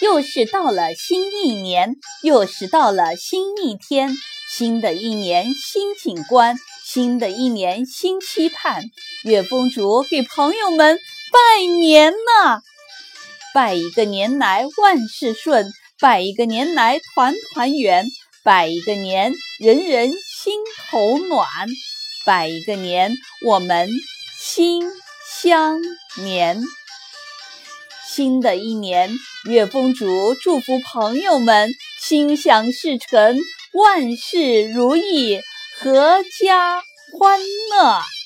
又是到了新一年，又是到了新一天。新的一年新景观，新的一年新期盼。月公主给朋友们拜年呢，拜一个年来万事顺，拜一个年来团团圆，拜一个年人人心头暖，拜一个年我们心相连。新的一年，月风竹祝福朋友们心想事成，万事如意，阖家欢乐。